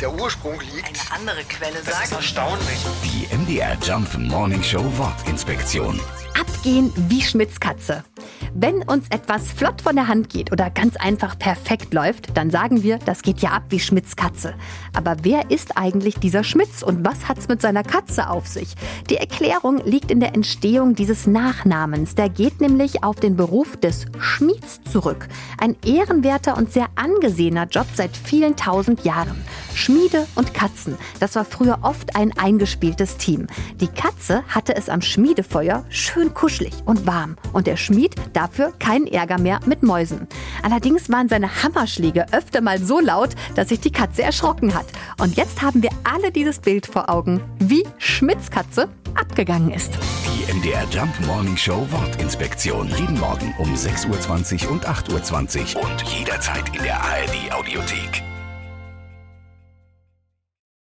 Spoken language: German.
der Ursprung liegt. Eine andere Quelle Das ist sagt. erstaunlich. Die MDR Jump Morning Show Wortinspektion. Abgehen wie Schmitz Katze. Wenn uns etwas flott von der Hand geht oder ganz einfach perfekt läuft, dann sagen wir, das geht ja ab wie Schmitz Katze. Aber wer ist eigentlich dieser Schmitz und was hat's mit seiner Katze auf sich? Die Erklärung liegt in der Entstehung dieses Nachnamens. Der geht nämlich auf den Beruf des Schmieds zurück. Ein ehrenwerter und sehr angesehener Job seit vielen tausend Jahren. Schmiede und Katzen, das war früher oft ein eingespieltes Team. Die Katze hatte es am Schmiedefeuer schön kuschelig und warm und der Schmied dafür keinen Ärger mehr mit Mäusen. Allerdings waren seine Hammerschläge öfter mal so laut, dass sich die Katze erschrocken hat. Und jetzt haben wir alle dieses Bild vor Augen, wie Schmitz Katze abgegangen ist. Die MDR Jump Morning Show Wortinspektion. Jeden Morgen um 6.20 Uhr und 8.20 Uhr und jederzeit in der ARD Audiothek.